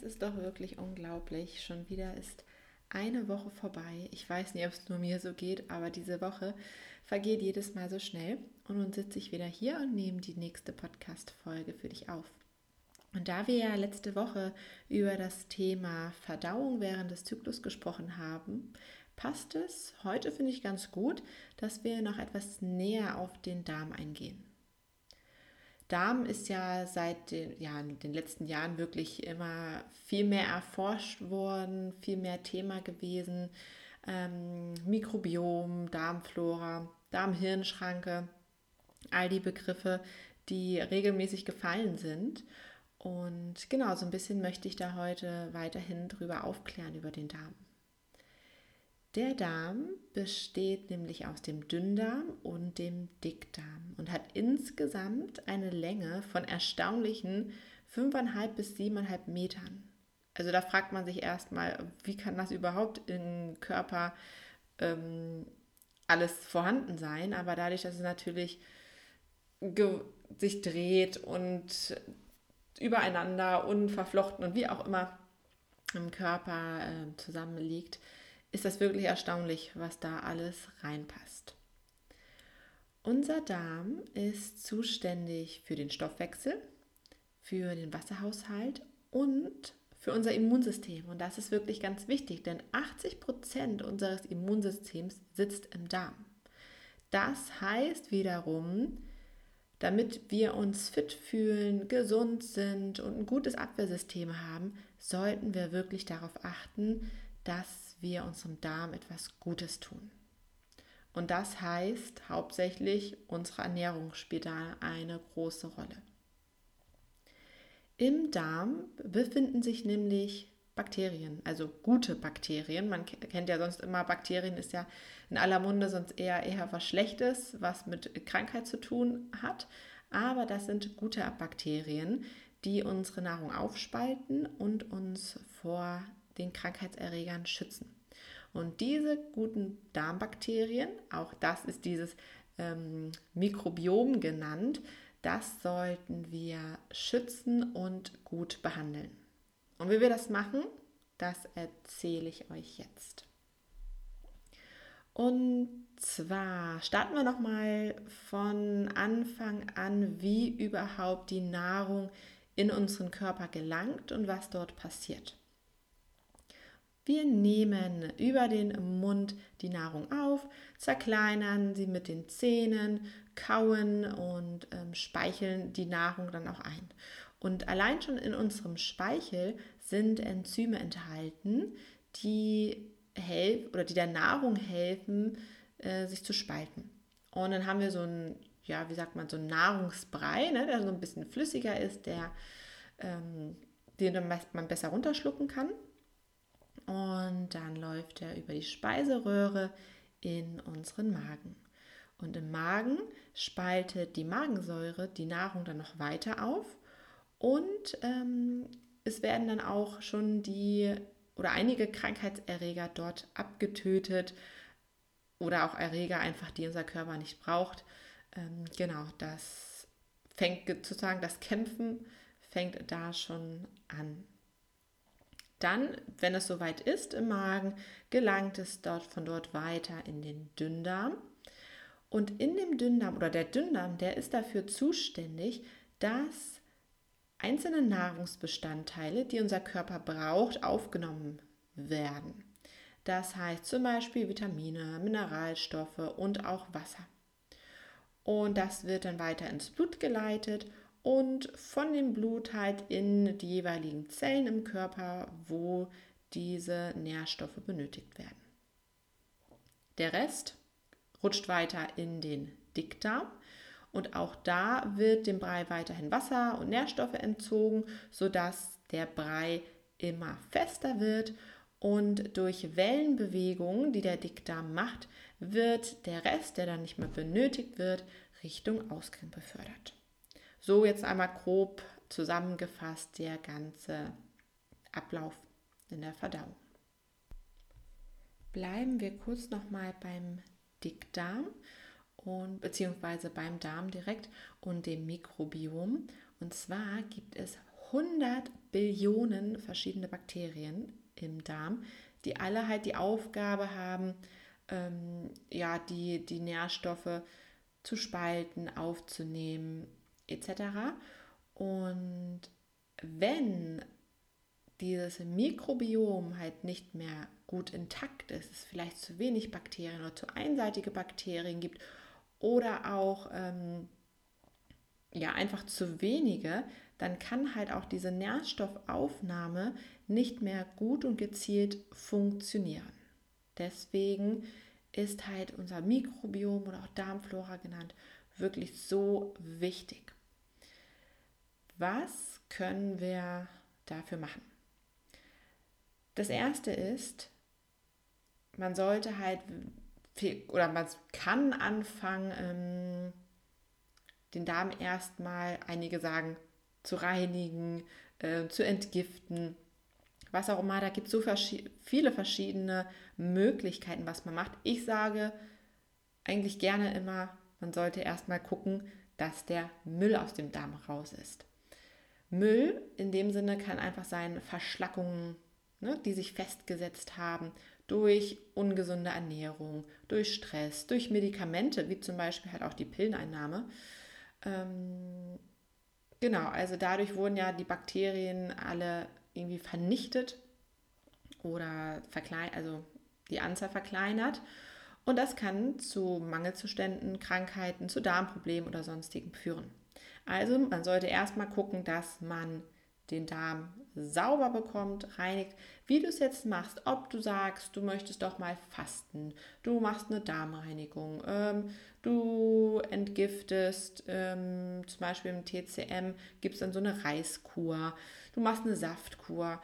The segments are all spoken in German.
Es ist doch wirklich unglaublich. Schon wieder ist eine Woche vorbei. Ich weiß nicht, ob es nur mir so geht, aber diese Woche vergeht jedes Mal so schnell. Und nun sitze ich wieder hier und nehme die nächste Podcast-Folge für dich auf. Und da wir ja letzte Woche über das Thema Verdauung während des Zyklus gesprochen haben, passt es heute, finde ich, ganz gut, dass wir noch etwas näher auf den Darm eingehen. Darm ist ja seit den, ja, den letzten Jahren wirklich immer viel mehr erforscht worden, viel mehr Thema gewesen. Ähm, Mikrobiom, Darmflora, Darmhirnschranke, all die Begriffe, die regelmäßig gefallen sind. Und genau, so ein bisschen möchte ich da heute weiterhin drüber aufklären über den Darm. Der Darm besteht nämlich aus dem Dünndarm und dem Dickdarm und hat insgesamt eine Länge von erstaunlichen 5,5 bis 7,5 Metern. Also da fragt man sich erstmal, wie kann das überhaupt im Körper ähm, alles vorhanden sein? Aber dadurch, dass es natürlich sich dreht und übereinander und verflochten und wie auch immer im Körper äh, zusammenliegt, ist das wirklich erstaunlich, was da alles reinpasst. Unser Darm ist zuständig für den Stoffwechsel, für den Wasserhaushalt und für unser Immunsystem. Und das ist wirklich ganz wichtig, denn 80 Prozent unseres Immunsystems sitzt im Darm. Das heißt wiederum, damit wir uns fit fühlen, gesund sind und ein gutes Abwehrsystem haben, sollten wir wirklich darauf achten, dass wir unserem Darm etwas Gutes tun. Und das heißt hauptsächlich, unsere Ernährung spielt da eine große Rolle. Im Darm befinden sich nämlich Bakterien, also gute Bakterien. Man kennt ja sonst immer, Bakterien ist ja in aller Munde sonst eher eher was Schlechtes, was mit Krankheit zu tun hat. Aber das sind gute Bakterien, die unsere Nahrung aufspalten und uns vor den Krankheitserregern schützen. Und diese guten Darmbakterien, auch das ist dieses ähm, Mikrobiom genannt, das sollten wir schützen und gut behandeln. Und wie wir das machen, das erzähle ich euch jetzt. Und zwar starten wir nochmal von Anfang an, wie überhaupt die Nahrung in unseren Körper gelangt und was dort passiert. Wir nehmen über den Mund die Nahrung auf, zerkleinern sie mit den Zähnen, kauen und ähm, speicheln die Nahrung dann auch ein. Und allein schon in unserem Speichel sind Enzyme enthalten, die helfen oder die der Nahrung helfen, äh, sich zu spalten. Und dann haben wir so ein, ja, wie sagt man, so ein Nahrungsbrei, ne, der so ein bisschen flüssiger ist, der, ähm, den man besser runterschlucken kann und dann läuft er über die Speiseröhre in unseren Magen. Und im Magen spaltet die Magensäure die Nahrung dann noch weiter auf und ähm, es werden dann auch schon die oder einige Krankheitserreger dort abgetötet oder auch Erreger einfach, die unser Körper nicht braucht. Ähm, genau, das fängt sozusagen, das Kämpfen fängt da schon an. Dann, wenn es soweit ist im Magen, gelangt es dort von dort weiter in den Dünndarm. Und in dem Dünndarm oder der Dünndarm, der ist dafür zuständig, dass einzelne Nahrungsbestandteile, die unser Körper braucht, aufgenommen werden. Das heißt zum Beispiel Vitamine, Mineralstoffe und auch Wasser. Und das wird dann weiter ins Blut geleitet und von dem Blut halt in die jeweiligen Zellen im Körper, wo diese Nährstoffe benötigt werden. Der Rest rutscht weiter in den Dickdarm. Und auch da wird dem Brei weiterhin Wasser und Nährstoffe entzogen, sodass der Brei immer fester wird und durch Wellenbewegungen, die der Dickdarm macht, wird der Rest, der dann nicht mehr benötigt wird, Richtung Ausgang befördert. So jetzt einmal grob zusammengefasst der ganze Ablauf in der Verdauung. Bleiben wir kurz nochmal beim Dickdarm und beziehungsweise beim Darm direkt und dem Mikrobiom. Und zwar gibt es 100 Billionen verschiedene Bakterien im Darm, die alle halt die Aufgabe haben, ähm, ja, die, die Nährstoffe zu spalten, aufzunehmen, etc. Und wenn dieses Mikrobiom halt nicht mehr gut intakt ist, es vielleicht zu wenig Bakterien oder zu einseitige Bakterien gibt oder auch ähm, ja einfach zu wenige, dann kann halt auch diese Nährstoffaufnahme nicht mehr gut und gezielt funktionieren. Deswegen ist halt unser Mikrobiom oder auch Darmflora genannt wirklich so wichtig. Was können wir dafür machen? Das erste ist, man sollte halt oder man kann anfangen, ähm, den Darm erstmal, einige sagen, zu reinigen, äh, zu entgiften, was auch immer. Da gibt es so verschi viele verschiedene Möglichkeiten, was man macht. Ich sage eigentlich gerne immer, man sollte erstmal gucken, dass der Müll aus dem Darm raus ist. Müll in dem Sinne kann einfach sein Verschlackungen, ne, die sich festgesetzt haben durch ungesunde Ernährung, durch Stress, durch Medikamente, wie zum Beispiel halt auch die Pilleneinnahme. Ähm, genau, also dadurch wurden ja die Bakterien alle irgendwie vernichtet oder verkleinert, also die Anzahl verkleinert. Und das kann zu Mangelzuständen, Krankheiten, zu Darmproblemen oder sonstigen führen. Also man sollte erstmal gucken, dass man den Darm sauber bekommt, reinigt, wie du es jetzt machst, ob du sagst, du möchtest doch mal fasten, du machst eine Darmreinigung, ähm, du entgiftest, ähm, zum Beispiel im TCM gibt es dann so eine Reiskur, du machst eine Saftkur.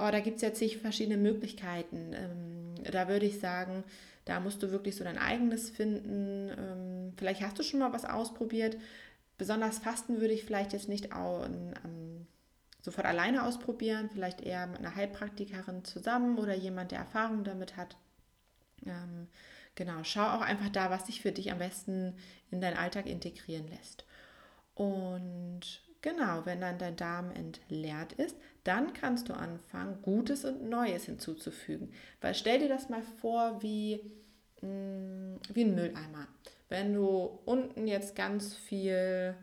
Oh, da gibt es jetzt zig verschiedene Möglichkeiten. Ähm, da würde ich sagen, da musst du wirklich so dein eigenes finden. Ähm, vielleicht hast du schon mal was ausprobiert. Besonders Fasten würde ich vielleicht jetzt nicht auch, ähm, sofort alleine ausprobieren, vielleicht eher mit einer Heilpraktikerin zusammen oder jemand, der Erfahrung damit hat. Ähm, genau, schau auch einfach da, was sich für dich am besten in deinen Alltag integrieren lässt. Und genau, wenn dann dein Darm entleert ist, dann kannst du anfangen, Gutes und Neues hinzuzufügen. Weil stell dir das mal vor wie, mh, mm, wie ein Mülleimer. Wenn du unten jetzt ganz viel,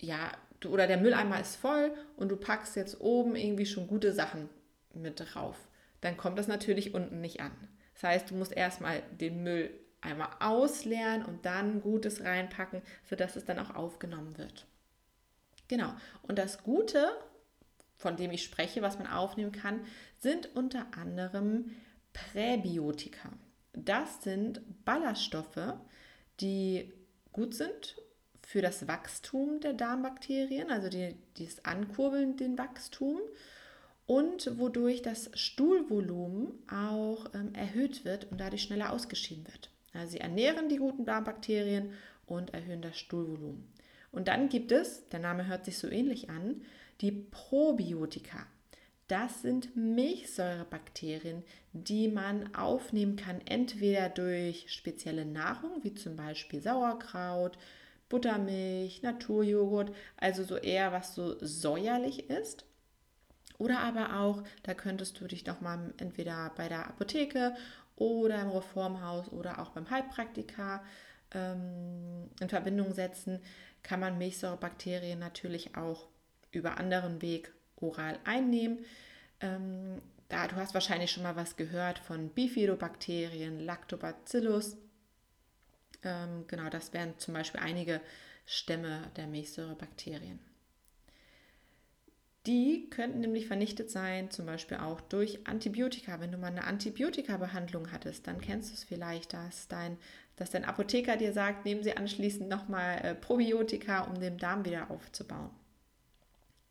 ja, du, oder der Mülleimer ist voll und du packst jetzt oben irgendwie schon gute Sachen mit drauf, dann kommt das natürlich unten nicht an. Das heißt, du musst erstmal den Müll einmal ausleeren und dann Gutes reinpacken, sodass es dann auch aufgenommen wird. Genau. Und das Gute, von dem ich spreche, was man aufnehmen kann, sind unter anderem Präbiotika. Das sind Ballaststoffe, die gut sind für das Wachstum der Darmbakterien, also die, das Ankurbeln den Wachstum und wodurch das Stuhlvolumen auch ähm, erhöht wird und dadurch schneller ausgeschieden wird. Also sie ernähren die guten Darmbakterien und erhöhen das Stuhlvolumen. Und dann gibt es, der Name hört sich so ähnlich an, die Probiotika. Das sind Milchsäurebakterien, die man aufnehmen kann, entweder durch spezielle Nahrung, wie zum Beispiel Sauerkraut, Buttermilch, Naturjoghurt, also so eher was so säuerlich ist. Oder aber auch, da könntest du dich doch mal entweder bei der Apotheke oder im Reformhaus oder auch beim Heilpraktiker ähm, in Verbindung setzen, kann man Milchsäurebakterien natürlich auch über anderen Weg oral einnehmen. Ähm, da, du hast wahrscheinlich schon mal was gehört von Bifidobakterien, Lactobacillus. Ähm, genau, das wären zum Beispiel einige Stämme der Milchsäurebakterien. Die könnten nämlich vernichtet sein, zum Beispiel auch durch Antibiotika. Wenn du mal eine Antibiotika-Behandlung hattest, dann kennst du es vielleicht, dass dein, dass dein Apotheker dir sagt, nehmen Sie anschließend nochmal äh, Probiotika, um den Darm wieder aufzubauen.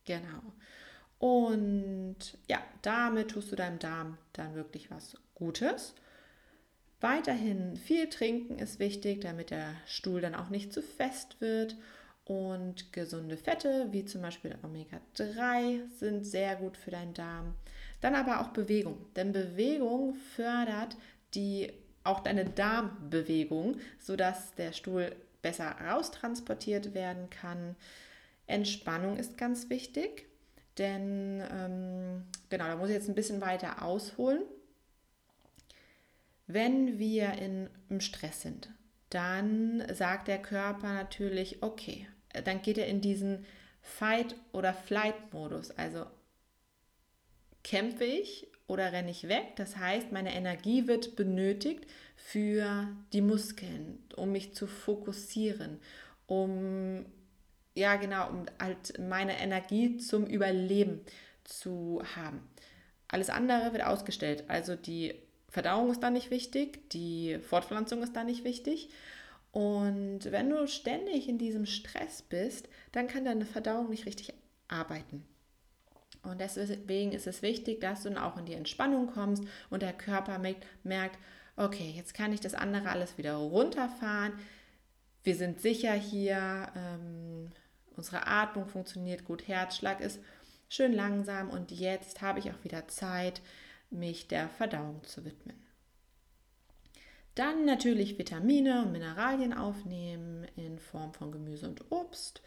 Genau. Und ja, damit tust du deinem Darm dann wirklich was Gutes. Weiterhin viel trinken ist wichtig, damit der Stuhl dann auch nicht zu fest wird. Und gesunde Fette, wie zum Beispiel Omega-3, sind sehr gut für deinen Darm. Dann aber auch Bewegung, denn Bewegung fördert die, auch deine Darmbewegung, sodass der Stuhl besser raustransportiert werden kann. Entspannung ist ganz wichtig, denn ähm, genau, da muss ich jetzt ein bisschen weiter ausholen. Wenn wir in, im Stress sind, dann sagt der Körper natürlich, okay, dann geht er in diesen Fight- oder Flight-Modus. Also kämpfe ich oder renne ich weg. Das heißt, meine Energie wird benötigt für die Muskeln, um mich zu fokussieren, um ja genau, um halt meine Energie zum Überleben zu haben. Alles andere wird ausgestellt. Also die Verdauung ist da nicht wichtig, die Fortpflanzung ist da nicht wichtig und wenn du ständig in diesem Stress bist, dann kann deine Verdauung nicht richtig arbeiten. Und deswegen ist es wichtig, dass du dann auch in die Entspannung kommst und der Körper merkt, okay, jetzt kann ich das andere alles wieder runterfahren. Wir sind sicher hier, ähm, unsere Atmung funktioniert gut, Herzschlag ist schön langsam und jetzt habe ich auch wieder Zeit, mich der Verdauung zu widmen. Dann natürlich Vitamine und Mineralien aufnehmen in Form von Gemüse und Obst.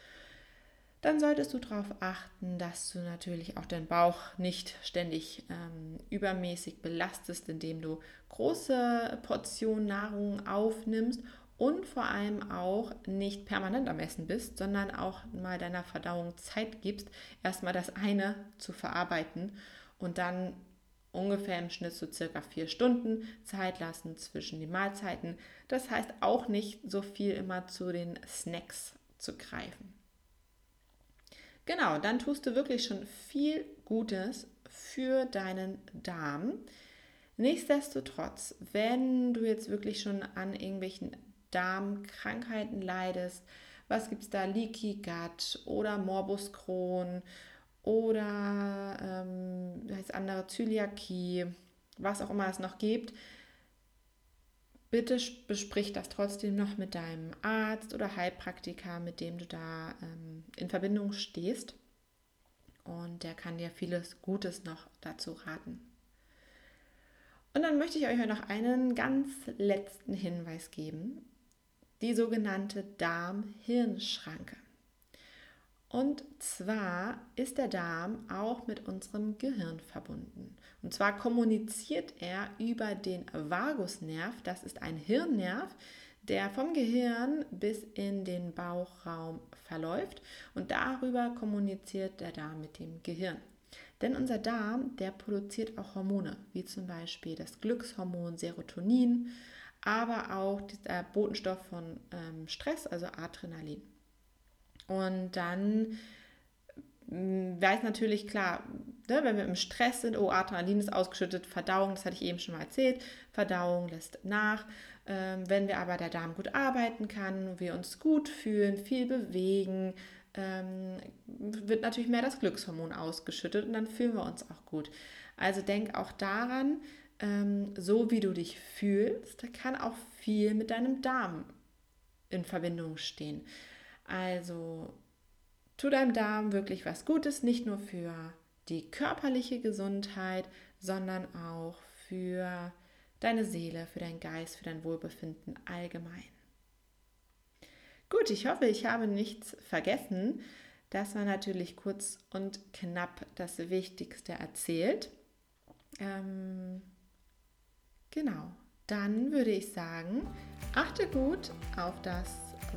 Dann solltest du darauf achten, dass du natürlich auch deinen Bauch nicht ständig ähm, übermäßig belastest, indem du große Portionen Nahrung aufnimmst und vor allem auch nicht permanent am Essen bist, sondern auch mal deiner Verdauung Zeit gibst, erstmal das eine zu verarbeiten und dann ungefähr im Schnitt so circa vier Stunden Zeit lassen zwischen den Mahlzeiten. Das heißt auch nicht so viel immer zu den Snacks zu greifen. Genau, dann tust du wirklich schon viel Gutes für deinen Darm. Nichtsdestotrotz, wenn du jetzt wirklich schon an irgendwelchen Darmkrankheiten leidest, was gibt es da? Leaky Gut oder Morbus Crohn oder ähm, heißt andere Zöliakie, was auch immer es noch gibt. Bitte besprich das trotzdem noch mit deinem Arzt oder Heilpraktiker, mit dem du da ähm, in Verbindung stehst. Und der kann dir vieles Gutes noch dazu raten. Und dann möchte ich euch noch einen ganz letzten Hinweis geben. Die sogenannte Darm-Hirn-Schranke. Und zwar ist der Darm auch mit unserem Gehirn verbunden. Und zwar kommuniziert er über den Vagusnerv, das ist ein Hirnnerv, der vom Gehirn bis in den Bauchraum verläuft und darüber kommuniziert der Darm mit dem Gehirn. Denn unser Darm, der produziert auch Hormone, wie zum Beispiel das Glückshormon Serotonin, aber auch der Botenstoff von ähm, Stress, also Adrenalin. Und dann mm, weiß natürlich klar, ne, wenn wir im Stress sind, oh, Adrenalin ist ausgeschüttet, Verdauung, das hatte ich eben schon mal erzählt, Verdauung lässt nach. Ähm, wenn wir aber der Darm gut arbeiten kann, wir uns gut fühlen, viel bewegen, ähm, wird natürlich mehr das Glückshormon ausgeschüttet und dann fühlen wir uns auch gut. Also denk auch daran, ähm, so wie du dich fühlst, kann auch viel mit deinem Darm in Verbindung stehen. Also tu deinem Darm wirklich was Gutes, nicht nur für die körperliche Gesundheit, sondern auch für deine Seele, für deinen Geist, für dein Wohlbefinden allgemein. Gut, ich hoffe, ich habe nichts vergessen. Das war natürlich kurz und knapp das Wichtigste erzählt. Ähm, genau, dann würde ich sagen, achte gut auf das,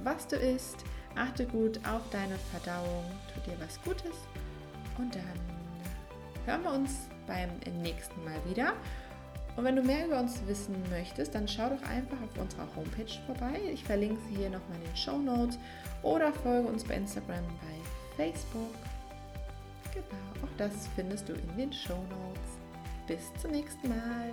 was du isst Achte gut auf deine Verdauung, tu dir was Gutes und dann hören wir uns beim nächsten Mal wieder. Und wenn du mehr über uns wissen möchtest, dann schau doch einfach auf unserer Homepage vorbei. Ich verlinke sie hier nochmal in den Show Notes oder folge uns bei Instagram, bei Facebook. Genau, auch das findest du in den Show Notes. Bis zum nächsten Mal.